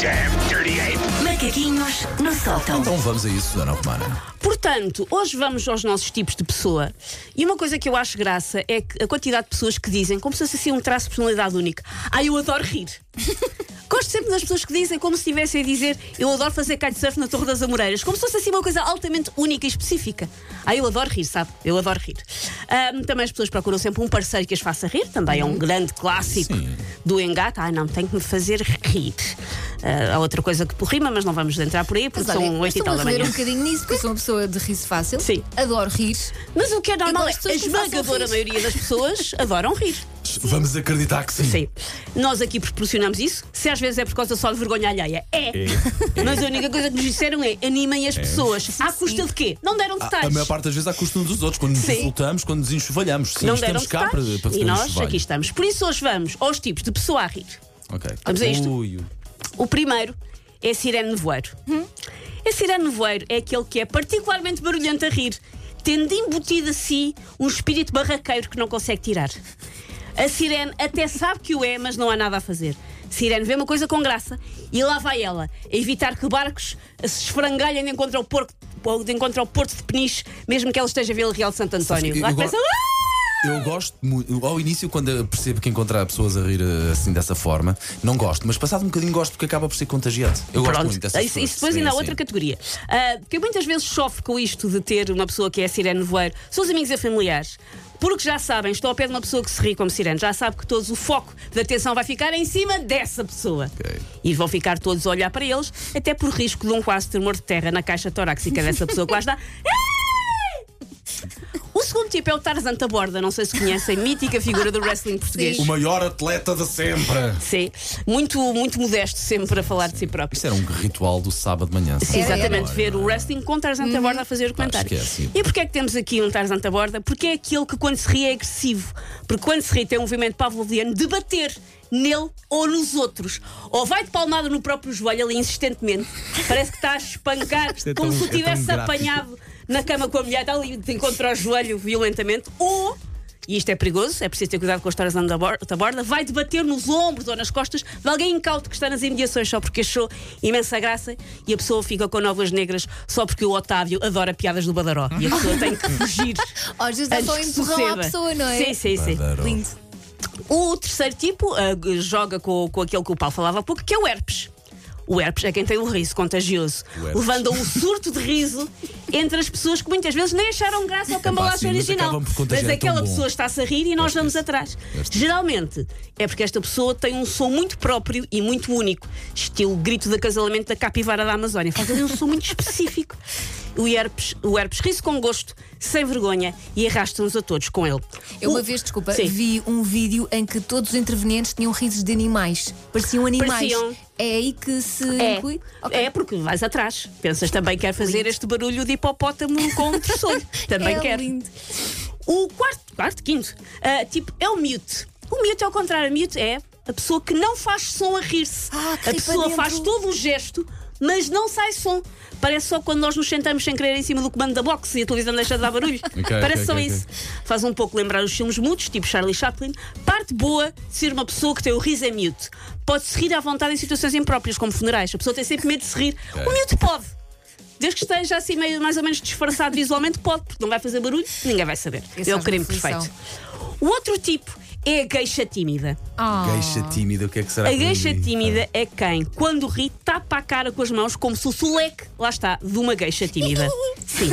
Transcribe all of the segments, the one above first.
damn dirty ape! Macaquinhos no sótão. Então vamos a isso, Dona Romana. Portanto, hoje vamos aos nossos tipos de pessoa. E uma coisa que eu acho graça é que a quantidade de pessoas que dizem, como se fosse assim um traço de personalidade única. Ah, eu adoro rir. Gosto sempre das pessoas que dizem como se estivessem a dizer eu adoro fazer kitesurf na Torre das Amoreiras, como se fosse assim uma coisa altamente única e específica. Ah, eu adoro rir, sabe? Eu adoro rir. Ahm, também as pessoas procuram sempre um parceiro que as faça rir, também é um grande clássico Sim. do engate. Ah, não, tem que me fazer rir. Ah, há outra coisa que rima, mas não vamos entrar por aí, porque olha, são eu oito e estou tal a da manhã. um bocadinho nisso, porque eu sou uma pessoa de riso fácil. Sim. Adoro rir. Mas o que é normal é a esmagadora maioria das pessoas adoram rir. Vamos acreditar que sim. Sim. Nós aqui proporcionamos isso. Se às vezes é por causa só de vergonha alheia, é. Mas a única coisa que nos disseram é animem as pessoas. À custa de quê? Não deram A, detalhes. a maior parte das vezes à custa uns dos outros, quando nos Sim. insultamos, quando nos enxovalhamos. Sim, não deram estamos cá para, para e nós enxovalho. aqui estamos. Por isso hoje vamos aos tipos de pessoa a rir. Ok. Vamos a isto? Ui, O primeiro é a sirene nevoeiro. A sirene nevoeiro é aquele que é particularmente barulhento a rir, tendo embutido a si um espírito barraqueiro que não consegue tirar. A sirene até sabe que o é, mas não há nada a fazer. Sirene vê uma coisa com graça e lá vai ela, a evitar que barcos se esfrangalhem de encontro ao, porto, de encontro ao Porto de Peniche, mesmo que ela esteja a Vila Real de Santo António. Lá começa! Eu gosto muito, ao início, quando percebo que encontrar pessoas a rir eh, assim dessa forma, não gosto, mas passado um bocadinho gosto porque acaba por ser contagiante. Eu gosto Pronto, muito dessas isso, pessoas. isso depois ainda há outra categoria. Ah, que eu muitas vezes sofro com isto de ter uma pessoa que é sirene voeiro, são os amigos e familiares. Porque já sabem, estou ao pé de uma pessoa que se ri como sirene, já sabe que todos o foco da atenção vai ficar em cima dessa pessoa. Ok. E vão ficar todos a olhar para eles, até por risco de um quase tremor de terra na caixa torácica dessa pessoa que lá está. Tipo é o Tarzan da Borda, não sei se conhecem, mítica figura do wrestling português. O maior atleta de sempre. Sim, muito, muito modesto sempre a falar de si próprio. Isto era um ritual do sábado de manhã. Sim, exatamente, ver o wrestling com Tarzan da Borda a fazer o comentário. esquece. E porquê é que temos aqui um Tarzan da Borda? Porque é aquele que quando se ri é agressivo. Porque quando se ri tem um movimento pavloviano de bater nele ou nos outros. Ou vai de palmada no próprio joelho ali insistentemente. Parece que está a espancar é como tão- se o é tivesse gráfico. apanhado na cama com a mulher, está ali de encontro ao joelho violentamente. Ou e isto é perigoso, é preciso ter cuidado com as histórias da bor- da borda, vai debater nos ombros ou nas costas de alguém incauto que está nas imediações só porque achou imensa graça e a pessoa fica com novas negras só porque o Otávio adora piadas do Badaró e a pessoa tem que fugir. Às vezes dá antes só um que empurrão à pessoa, não é? Sim, sim, sim. Badaro. Lindo. O terceiro tipo ah, joga com, com aquele que o Paulo falava há pouco, que é o herpes. O herpes é quem tem o riso contagioso, O levando a um surto de riso entre as pessoas que muitas vezes nem acharam graça ao cambalacho original. Mas aquela pessoa está-se a rir e nós vamos atrás. Geralmente é porque esta pessoa tem um som muito próprio e muito único, estilo grito de acasalamento da capivara da Amazónia. Faz ali um som muito específico. O herpes, o herpes ri-se com gosto, sem vergonha e arrasta-nos a todos com ele. Eu uma O- vez, desculpa, Sim. vi um vídeo em que todos os intervenientes tinham risos de animais. Pareciam animais. Pareciam. É aí que se É, inclui? Ok. é porque vais atrás. Pensas também quer fazer este barulho de hipopótamo com um tressolho. Também É quer. lindo. O quarto, quarto, quinto, ah, tipo, é o mute. O mute é ao contrário. O mute é a pessoa que não faz som a rir-se. Ah, a ri pessoa faz todo o gesto, mas não sai som. Parece só quando nós nos sentamos sem querer em cima do comando da box e a televisão deixa de dar barulho. Parece ok, só ok, isso. Faz um pouco lembrar os filmes mudos, tipo Charlie Chaplin. Parte boa de ser uma pessoa que tem o riso em mute. Pode-se rir à vontade em situações impróprias, como funerais. A pessoa tem sempre medo de se rir. O mute pode. Desde que esteja assim meio, mais ou menos disfarçado visualmente, pode, porque não vai fazer barulho, ninguém vai saber. Esse é o faz crime perfeito. O outro tipo é a queixa tímida. Ah. Queixa tímida, o que é que será A que gueixa diz? tímida é quem, quando ri, tapa a cara com as mãos como se o leque, lá está, de uma gueixa tímida. Sim.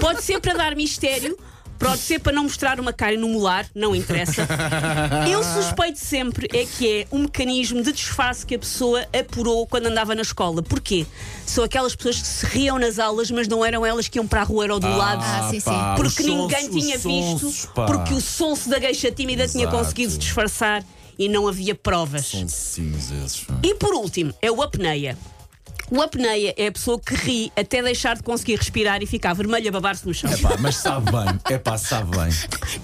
Pode ser para dar mistério, pode ser para não mostrar uma cara no molar, não interessa. Eu suspeito sempre é que é um mecanismo de disfarce que a pessoa apurou quando andava na escola. Porquê? São aquelas pessoas que se riam nas aulas, mas não eram elas que iam para a rua, era ao do lado. Ah, sim, sim. Porque os ninguém sonsos, tinha sonsos, visto, porque o sonso da gueixa tímida tinha Exato. conseguido disfarçar e não havia provas. Esses. pá. E por último, é o apneia. O apneia é a pessoa que ri até deixar de conseguir respirar e ficar vermelha a babar-se no chão. Pá, mas sabe bem, é pá, sabe bem.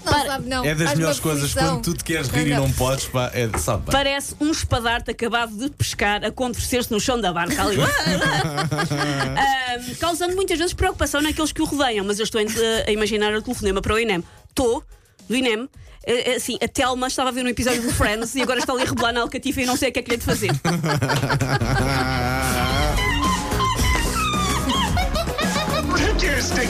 Não Para- sabe, não. É das Faz melhores coisas quando tu te queres rir e não podes, pá, é, sabe bem. Parece um espadarte acabado de pescar a contorcer-se no chão da barca ali. Ahm, causando muitas vezes preocupação naqueles que o rodeiam. Mas eu estou a, imaginar o telefonema para o INEM. Estou, do INEM, eh, assim, a Telma estava a ver um episódio do Friends e agora está ali a rebolar na Alcatifa e não sei o que é que lhe é de fazer.